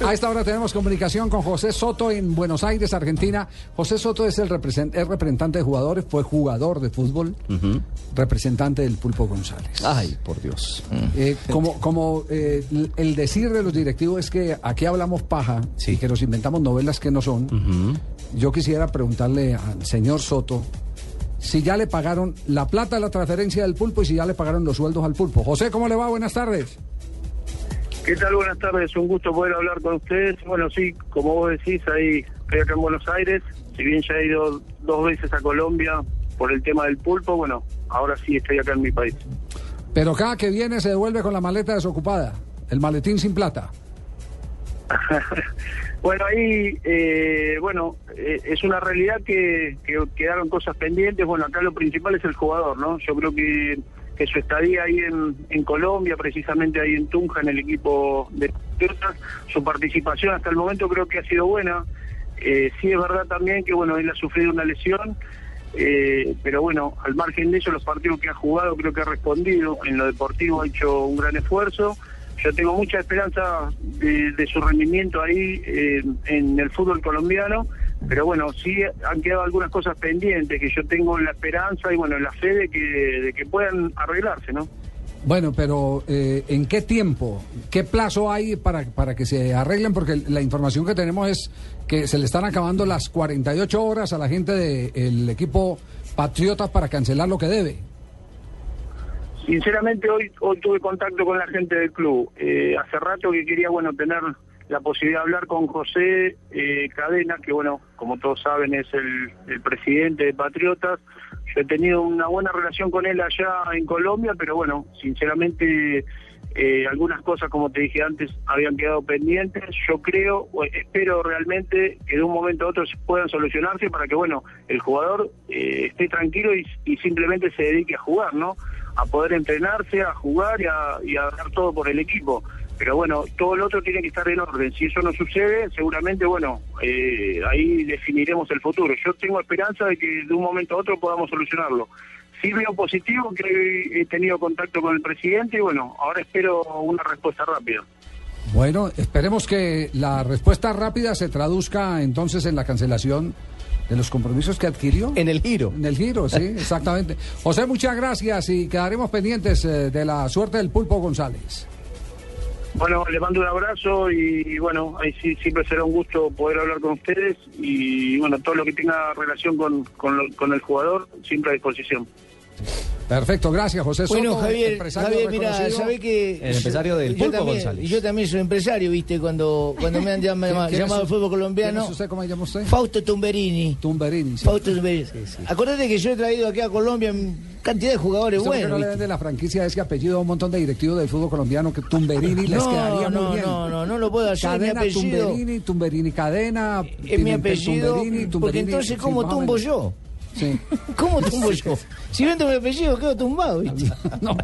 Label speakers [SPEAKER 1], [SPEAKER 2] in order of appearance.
[SPEAKER 1] A esta hora tenemos comunicación con José Soto en Buenos Aires, Argentina. José Soto es el represent- es representante de jugadores, fue jugador de fútbol, representante del Pulpo González.
[SPEAKER 2] Ay, por Dios.
[SPEAKER 1] Eh, como como eh, el decir de los directivos es que aquí hablamos paja
[SPEAKER 2] Sí.
[SPEAKER 1] y que nos inventamos novelas que no son. Yo quisiera preguntarle al señor Soto si ya le pagaron la plata de la transferencia del Pulpo y si ya le pagaron los sueldos al Pulpo. José, ¿cómo le va? Buenas tardes.
[SPEAKER 3] ¿Qué tal? Buenas tardes, un gusto poder hablar con ustedes. Bueno, sí, como vos decís, ahí estoy acá en Buenos Aires. Si bien ya he ido dos veces a Colombia por el tema del pulpo, bueno, ahora sí estoy acá en mi país.
[SPEAKER 1] Pero cada que viene se devuelve con la maleta desocupada, el maletín sin plata.
[SPEAKER 3] bueno, ahí, eh, bueno, eh, es una realidad que, que quedaron cosas pendientes. Bueno, acá lo principal es el jugador, ¿no? Yo creo que, que su estadía ahí en, en Colombia, precisamente ahí en Tunja, en el equipo de su participación hasta el momento creo que ha sido buena. Eh, sí es verdad también que, bueno, él ha sufrido una lesión. Eh, pero bueno, al margen de eso, los partidos que ha jugado creo que ha respondido. En lo deportivo ha hecho un gran esfuerzo. Yo tengo mucha esperanza de, de su rendimiento ahí eh, en el fútbol colombiano, pero bueno, sí han quedado algunas cosas pendientes que yo tengo la esperanza y bueno, la fe de que, de que puedan arreglarse, ¿no?
[SPEAKER 1] Bueno, pero eh, ¿en qué tiempo? ¿Qué plazo hay para, para que se arreglen? Porque la información que tenemos es que se le están acabando las 48 horas a la gente del equipo Patriotas para cancelar lo que debe.
[SPEAKER 3] Sinceramente hoy hoy tuve contacto con la gente del club. Eh, hace rato que quería bueno tener la posibilidad de hablar con José eh, Cadena, que bueno, como todos saben es el, presidente de Patriotas. Yo he tenido una buena relación con él allá en Colombia, pero bueno, sinceramente eh, algunas cosas, como te dije antes, habían quedado pendientes. Yo creo, espero realmente que de un momento a otro puedan solucionarse para que, bueno, el jugador eh, esté tranquilo y, y simplemente se dedique a jugar, ¿no? A poder entrenarse, a jugar y a, y a dar todo por el equipo. Pero bueno, todo lo otro tiene que estar en orden. Si eso no sucede, seguramente, bueno, eh, ahí definiremos el futuro. Yo tengo esperanza de que de un momento a otro podamos solucionarlo. Sí veo positivo que he tenido contacto con el presidente y bueno, ahora espero una respuesta rápida.
[SPEAKER 1] Bueno, esperemos que la respuesta rápida se traduzca entonces en la cancelación de los compromisos que adquirió.
[SPEAKER 2] En el giro.
[SPEAKER 1] En el giro, sí, exactamente. José, muchas gracias y quedaremos pendientes eh, de la suerte del Pulpo González.
[SPEAKER 3] Bueno, le mando un abrazo y bueno, ahí sí siempre será un gusto poder hablar con ustedes y bueno, todo lo que tenga relación con, con, lo- con el jugador, siempre a disposición.
[SPEAKER 1] Perfecto, gracias José Soto.
[SPEAKER 4] Bueno, Javier,
[SPEAKER 1] empresario
[SPEAKER 4] Javier mira, sabe que...
[SPEAKER 2] El empresario del
[SPEAKER 4] yo
[SPEAKER 2] Pulpo
[SPEAKER 4] también,
[SPEAKER 2] González.
[SPEAKER 4] Yo también soy empresario, viste, cuando, cuando me han llamado,
[SPEAKER 1] ¿Quién
[SPEAKER 4] llamado al fútbol
[SPEAKER 1] ¿Quién
[SPEAKER 4] colombiano.
[SPEAKER 1] es usted? ¿Cómo se llama usted?
[SPEAKER 4] Fausto Tumberini.
[SPEAKER 1] Tumberini. sí.
[SPEAKER 4] Fausto Tumberini. Acordate que yo he traído aquí a Colombia cantidad de jugadores
[SPEAKER 1] ¿Usted por qué
[SPEAKER 4] buenos.
[SPEAKER 1] no le vende la franquicia ese apellido a un montón de directivos del fútbol colombiano que Tumberini les
[SPEAKER 4] No,
[SPEAKER 1] quedaría
[SPEAKER 4] no,
[SPEAKER 1] muy bien?
[SPEAKER 4] no, no, no lo puedo hacer, mi
[SPEAKER 1] Cadena
[SPEAKER 4] apellido.
[SPEAKER 1] Tumberini, Tumberini Cadena.
[SPEAKER 4] Es mi apellido,
[SPEAKER 1] Tumberini,
[SPEAKER 4] porque
[SPEAKER 1] Tumberini,
[SPEAKER 4] entonces,
[SPEAKER 1] sí,
[SPEAKER 4] ¿cómo
[SPEAKER 1] o
[SPEAKER 4] tumbo yo?
[SPEAKER 1] Sí.
[SPEAKER 4] ¿Cómo tumbo yo? Si vendo mi apellido, quedo tumbado, ¿viste?
[SPEAKER 1] No.